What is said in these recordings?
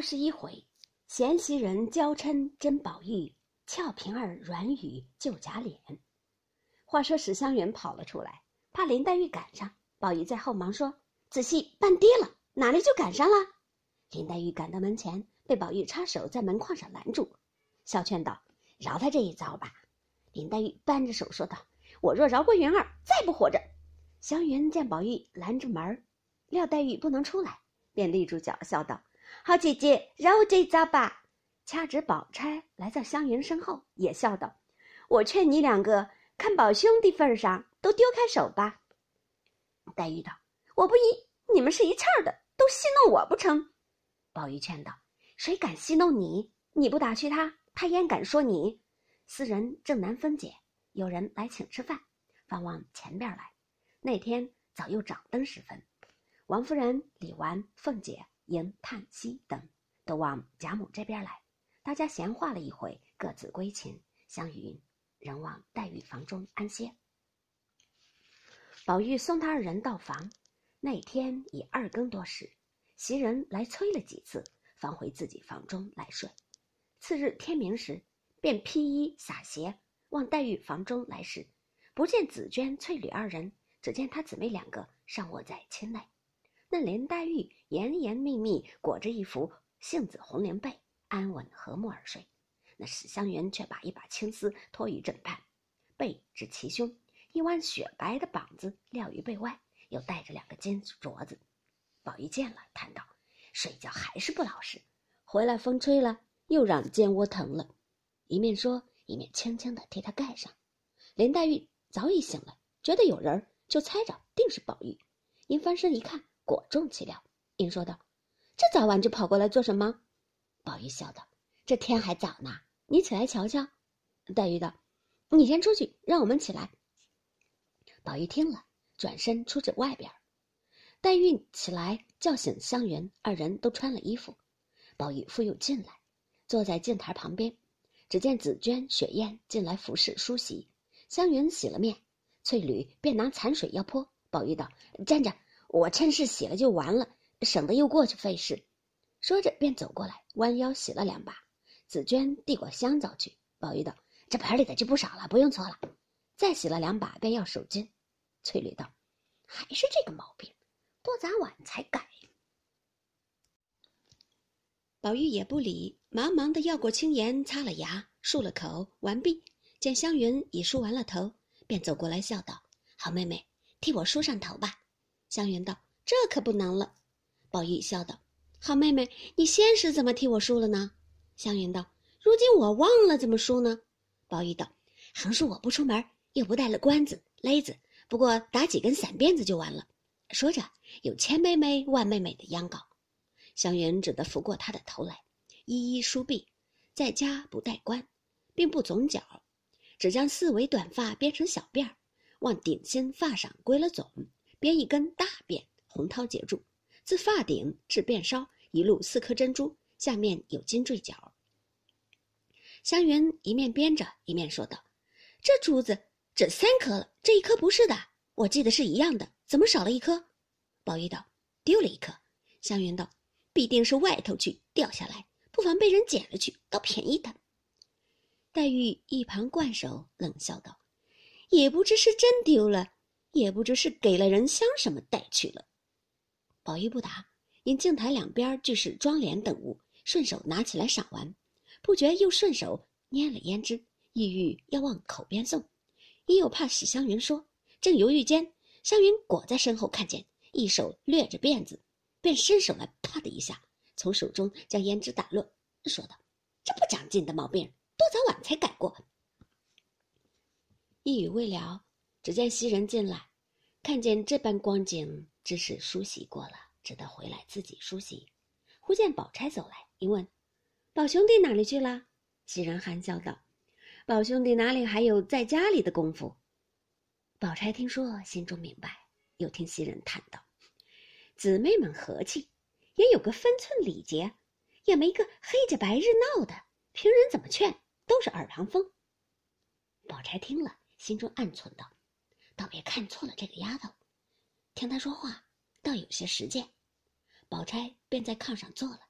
二十一回，闲袭人娇嗔甄宝玉，俏平儿软语救贾琏。话说史湘云跑了出来，怕林黛玉赶上，宝玉在后忙说：“仔细半跌了，哪里就赶上了？”林黛玉赶到门前，被宝玉插手在门框上拦住，笑劝道：“饶他这一遭吧。”林黛玉扳着手说道：“我若饶过云儿，再不活着。”湘云见宝玉拦着门料黛玉不能出来，便立住脚，笑道。好姐姐，饶我这一遭吧。掐指宝钗来在湘云身后，也笑道：“我劝你两个，看宝兄弟份上，都丢开手吧。”黛玉道：“我不依，你们是一气儿的，都戏弄我不成？”宝玉劝道：“谁敢戏弄你？你不打趣他，他焉敢说你？”四人正难分解，有人来请吃饭，方往前边来。那天早又掌灯时分，王夫人、李纨、凤姐。迎、叹息等都往贾母这边来，大家闲话了一回，各自归寝。湘云仍往黛玉房中安歇。宝玉送他二人到房，那天已二更多时，袭人来催了几次，方回自己房中来睡。次日天明时，便披衣洒鞋往黛玉房中来时，不见紫鹃、翠缕二人，只见他姊妹两个尚卧在寝内。那林黛玉严严密密裹着一幅杏子红莲被，安稳和睦而睡。那史湘云却把一把青丝托于枕畔，背至齐胸，一弯雪白的膀子撂于背外，又带着两个金镯子。宝玉见了，叹道：“睡觉还是不老实，回来风吹了，又让肩窝疼了。”一面说，一面轻轻地替他盖上。林黛玉早已醒了，觉得有人，就猜着定是宝玉，因翻身一看。果中其料，因说道：“这早晚就跑过来做什么？”宝玉笑道：“这天还早呢，你起来瞧瞧。”黛玉道：“你先出去，让我们起来。”宝玉听了，转身出至外边。黛玉起来叫醒湘云，二人都穿了衣服。宝玉复又进来，坐在镜台旁边。只见紫鹃、雪雁进来服侍梳洗。湘云洗了面，翠缕便拿残水要泼。宝玉道：“站着。”我趁势洗了就完了，省得又过去费事。说着便走过来，弯腰洗了两把。紫鹃递过香皂去，宝玉道：“这盆里的就不少了，不用搓了。”再洗了两把，便要手巾。翠缕道：“还是这个毛病，多早晚才改。”宝玉也不理，忙忙的要过青盐，擦了牙，漱了口，完毕。见湘云已梳完了头，便走过来笑道：“好妹妹，替我梳上头吧。”湘云道：“这可不能了。”宝玉笑道：“好妹妹，你先是怎么替我梳了呢？”湘云道：“如今我忘了怎么梳呢。”宝玉道：“横竖我不出门，又不带了冠子勒子，不过打几根散辫子就完了。”说着，有千妹妹万妹妹的央告。湘云只得拂过他的头来，一一梳毕，在家不戴冠，并不总角，只将四围短发编成小辫儿，往顶心发上归了总。编一根大辫，红绦结住，自发顶至辫梢一路四颗珍珠，下面有金坠角。湘云一面编着，一面说道：“这珠子只三颗了，这一颗不是的，我记得是一样的，怎么少了一颗？”宝玉道：“丢了一颗。”湘云道：“必定是外头去掉下来，不妨被人捡了去，倒便宜他。”黛玉一旁惯手，冷笑道：“也不知是真丢了。”也不知是给了人香什么带去了。宝玉不答，因镜台两边俱是妆奁等物，顺手拿起来赏玩，不觉又顺手拈了胭脂，意欲要往口边送，因又怕史湘云说，正犹豫间，湘云裹在身后看见，一手掠着辫子，便伸手来，啪的一下，从手中将胭脂打落，说道：“这不长进的毛病，多早晚才改过。”一语未了。只见袭人进来，看见这般光景，只是梳洗过了，只得回来自己梳洗。忽见宝钗走来，一问：“宝兄弟哪里去了？”袭人含笑道：“宝兄弟哪里还有在家里的功夫？”宝钗听说，心中明白，又听袭人叹道：“姊妹们和气，也有个分寸礼节，也没个黑着白日闹的。平人怎么劝，都是耳旁风。”宝钗听了，心中暗忖道。倒别看错了这个丫头，听她说话倒有些实践。宝钗便在炕上坐了，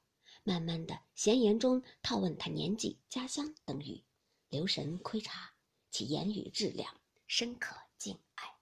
慢慢的闲言中套问她年纪、家乡等语，留神窥察其言语质量，深可敬爱。